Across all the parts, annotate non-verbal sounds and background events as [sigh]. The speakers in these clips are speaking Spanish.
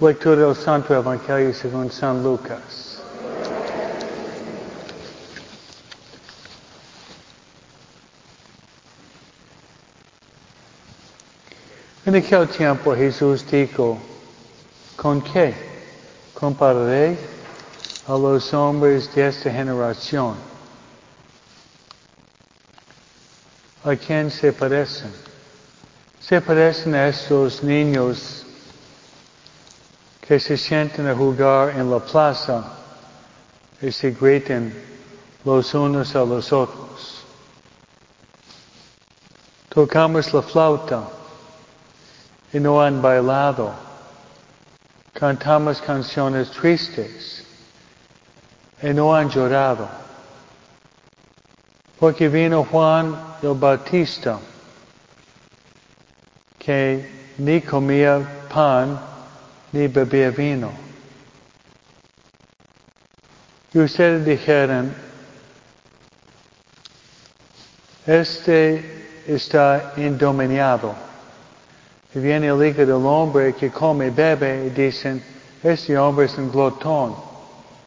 Lectura del Santo Evangelio según San Lucas. En aquel tiempo Jesús dijo, ¿con qué compararé a los hombres de esta generación? ¿A quién se parecen? Se parecen a estos niños que se sienten a jugar en la plaza y se gritan los unos a los otros. Tocamos la flauta y no han bailado. Cantamos canciones tristes y no han llorado. Porque vino Juan el Bautista que ni comía pan ni bebía vino. Y ustedes dijeron, este está indominado. Y viene el hijo del hombre que come y bebe y dicen, este hombre es un glotón,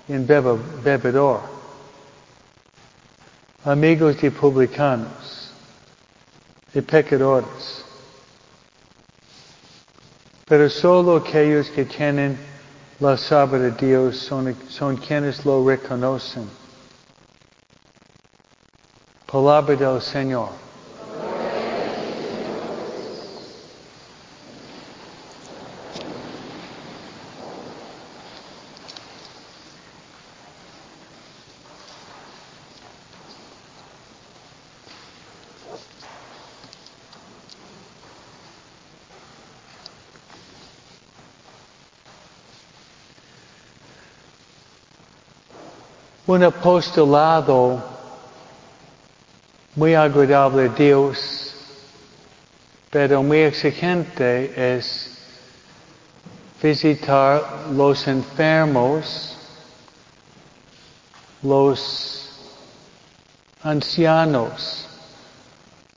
un bebedor. Amigos de publicanos y pecadores. Pero solo aquellos que tienen la sabia de Dios son, son quienes lo reconocen. Palabra del Señor. Un apostolado muy agradable a Dios, pero muy exigente es visitar los enfermos, los ancianos,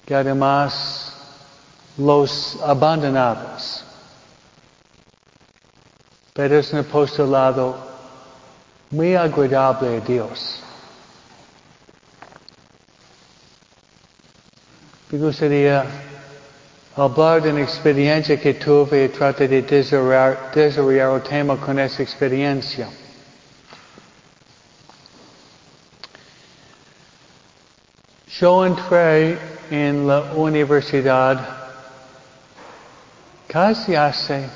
y además los abandonados. Pero es un apostolado muy agradable a Dios. Me gustaría hablar de una experiencia que tuve y tratar de desarrollar, desarrollar el tema con esa experiencia. Yo entré en la universidad casi hace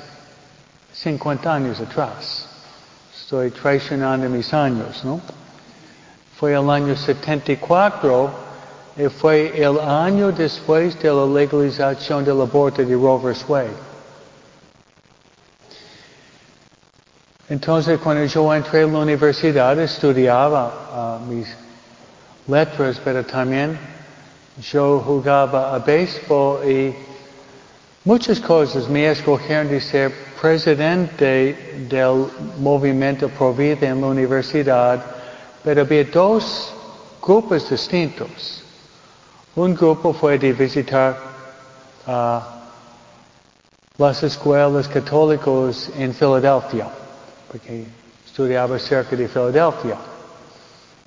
50 años atrás. Estoy traicionando mis años, ¿no? Fue el año 74 y fue el año después de la legalización del aborto de Roe vs. Wade. Entonces, cuando yo entré en la universidad, estudiaba uh, mis letras, pero también yo jugaba a béisbol y muchas cosas me escogieron de ser presidente del movimiento Provida en la universidad, pero había dos grupos distintos. Un grupo fue de visitar uh, las escuelas católicas en Filadelfia, porque estudiaba cerca de Filadelfia.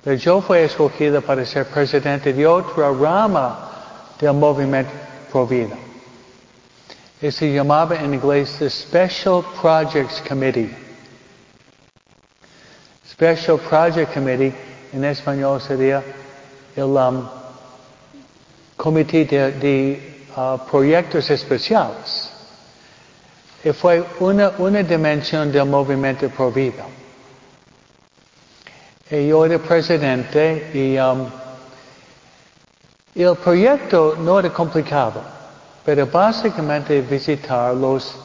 Pero yo fui escogido para ser presidente de otra rama del movimiento Provida y se Yamaba inglés the Special Projects Committee. Special Project Committee en español sería el um, comité de, de uh, proyectos especiales. Y fue una, una dimensión del movimiento Pro Vida. Y yo era presidente y um, el proyecto no era complicado pero básicamente visitar los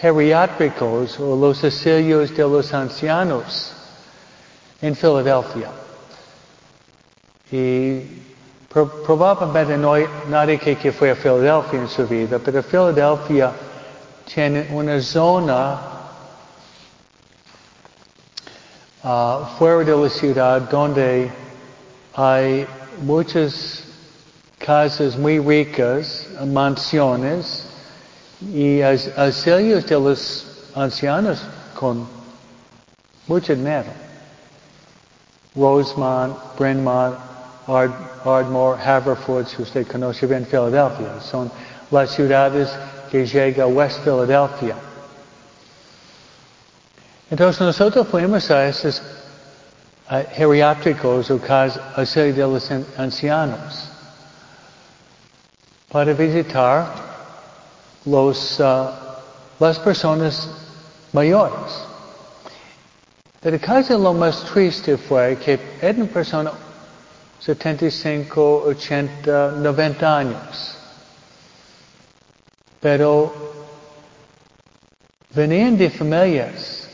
geriátricos o los asilios de los ancianos en Filadelfia. Y probablemente no hay nadie que, que fue a Filadelfia en su vida, pero Filadelfia tiene una zona uh, fuera de la ciudad donde hay muchas casas muy ricas, mansiones y asilios de los ancianos con mucho dinero. Rosemont, Bryn Mawr, Ard, Ardmore, Haverford, si usted conoce bien Filadelfia. Son las ciudades que llega a West Philadelphia. Entonces nosotros fuimos a esos uh, geriátricos o casas de los ancianos para visitar los, uh, las personas mayores. Pero casi lo más triste fue que una persona 75, 80, 90 años. Pero venían de familias.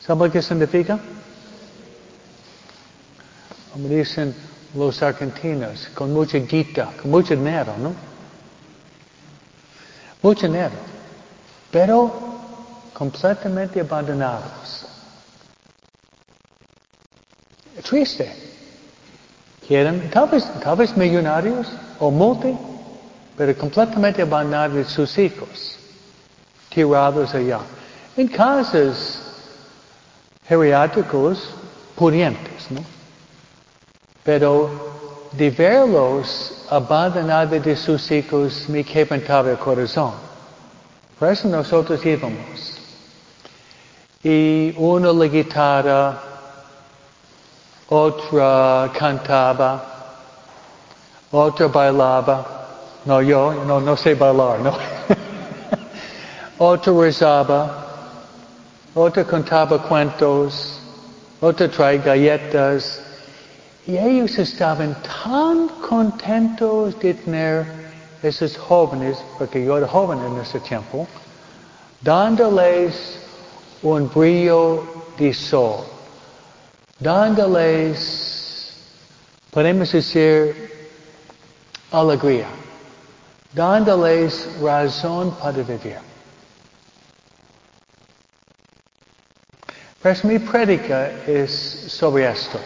¿Sabe qué significa? Como dicen los argentinos, con mucha guita, con mucho dinero, ¿no? Mucho dinero. Pero completamente abandonados. Triste. Quieren, tal vez, millonarios o multi, pero completamente abandonados sus hijos, tirados allá. En casas geriátricos pudientes, ¿no? Pero de verlos abandonados de sus hijos me quebrantaba el corazón. Por eso nosotros íbamos. Y uno la guitarra, otra cantaba, otra bailaba. No, yo no, no sé bailar, no. [laughs] otra rezaba, otra contaba cuentos, otra trae galletas. Ellos estaban tan contentos de tener esos jóvenes, porque yo era joven en ese tiempo, dándoles un brillo de sol, dándoles, podemos decir, alegría, dándoles razón para vivir. Pues mi prédica es sobre esto.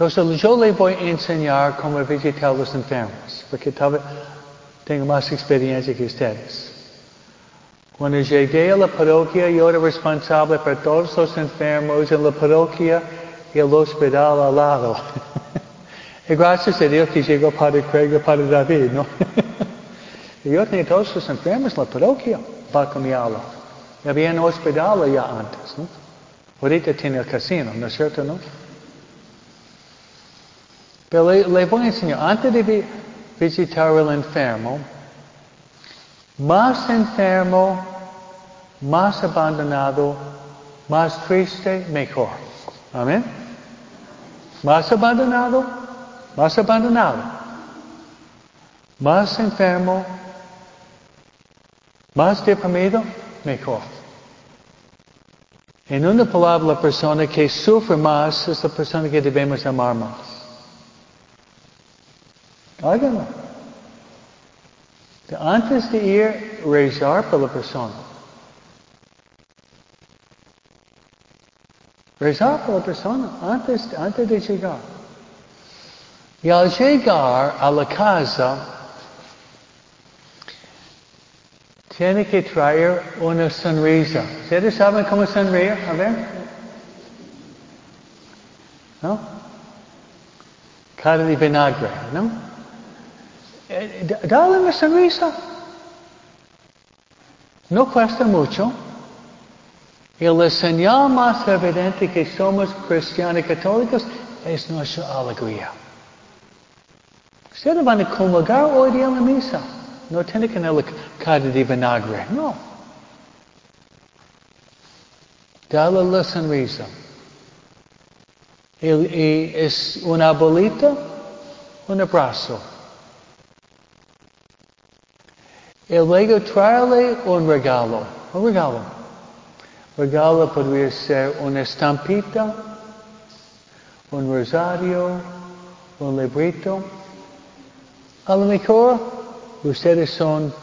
Entonces yo le voy a enseñar cómo visitar a los enfermos, porque tal vez tengo más experiencia que ustedes. Cuando llegué a la parroquia, yo era responsable por todos los enfermos en la parroquia y el hospital al lado. [laughs] y gracias a Dios que llegó Padre Craig y Padre David, ¿no? y yo tenía todos los enfermos en la parroquia para cambiarlo. Y había un hospital allá antes, ¿no? Ahorita tiene el casino, ¿no es cierto, no? Pero le, le voy a enseñar, antes de visitar al enfermo, más enfermo, más abandonado, más triste, mejor. Amén. Más abandonado, más abandonado. Más enfermo, más deprimido, mejor. En una palabra, la persona que sufre más es la persona que debemos amar más. Háganlo. Antes de ir, rezar por la persona. Rezar por la persona antes, antes de llegar. Y al llegar a la casa, tiene que traer una sonrisa. ¿Ustedes saben cómo sonreír? A ver. ¿No? Cara de vinagre, ¿no? Dale una sonrisa. No cuesta mucho. Y la señal más evidente que somos cristianos católicos es nuestra alegría. Ustedes van a comulgar hoy día en la misa. No tiene que tener la cara de vinagre. No. Dale la sonrisa. Y, es una bolita, un abrazo. Y luego traerle un regalo. Un regalo. Regalo podría ser una estampita, un rosario, un librito. A lo mejor ustedes son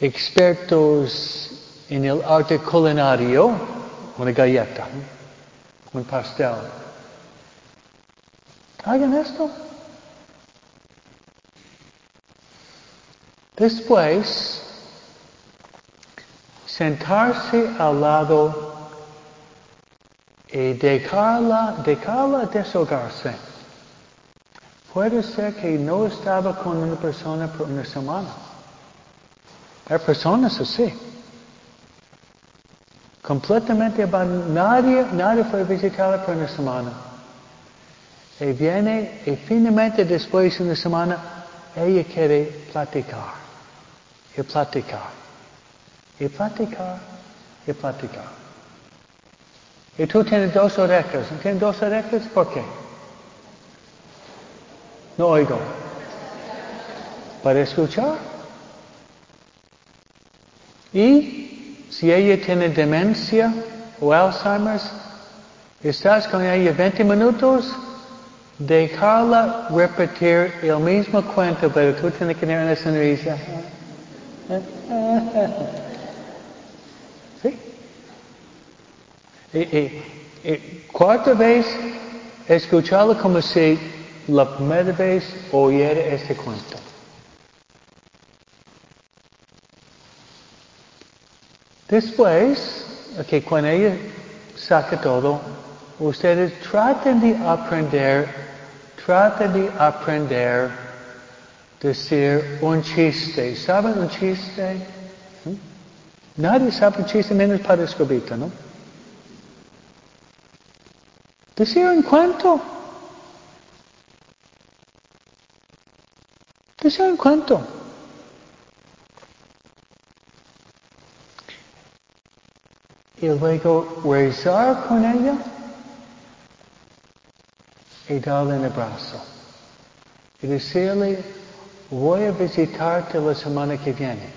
expertos en el arte culinario, una galleta, un pastel. Hagan esto. Después, sentarse al lado y dejarla, dejarla deshogarse. Puede ser que no estaba con una persona por una semana. Hay personas así. Completamente nadie, nadie fue a visitarla por una semana. Y viene y finalmente después de una semana ella quiere platicar. Y platicar. Y platicar. Y platicar. Y tú tienes dos orejas. ¿Tienes dos orejas? ¿Por qué? No oigo. Para escuchar. Y si ella tiene demencia o Alzheimer's, estás con ella 20 minutos, dejarla repetir el mismo cuento, pero tú tienes que tener una sonrisa. [laughs] ¿Sí? Y, y, cuarta vez, escucharla como si la primera vez oyera este cuento. Después, que cuando ella saca todo, ustedes traten de aprender, traten de aprender decir un chiste. ¿Saben un chiste? ¿Mm? Nadie sabe un chiste menos para escobita, ¿no? Decir un cuento. Decir un cuento. Y luego rezar con ella y darle un abrazo. Y decirle, voy a visitarte la semana que viene.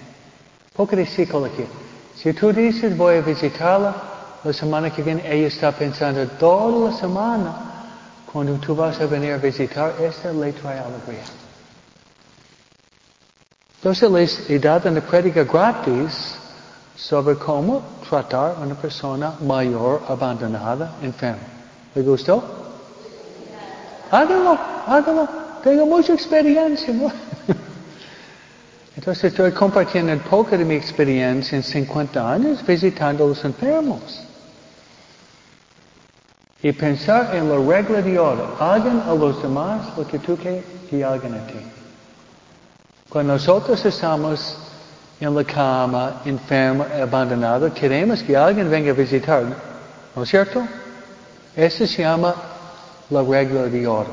Poco de psicología. Si tú dices voy a visitarla la semana que viene, ella está pensando toda la semana, cuando tú vas a venir a visitar, esta le trae alegría. Entonces les he dado una prédica gratis sobre cómo tratar a una persona mayor, abandonada, enferma. ¿Le gustó? Hágalo, hágalo. Tengo mucha experiencia. Entonces estoy compartiendo un poco de mi experiencia en 50 años visitando a los enfermos. Y pensar en la regla de oro. Hagan a los demás lo que tú quieres que hagan a ti. Cuando nosotros estamos en la cama, enfermo, abandonado, queremos que alguien venga a visitar. ¿No es cierto? Eso se llama la regla de oro.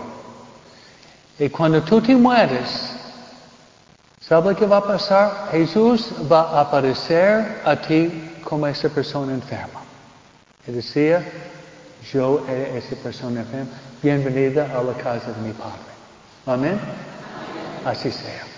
Y cuando tú te mueres, ¿sabes qué va a pasar? Jesús va a aparecer a ti como esa persona enferma. Y decía, yo era esa persona enferma. Bienvenida a la casa de mi Padre. Amén. Así sea.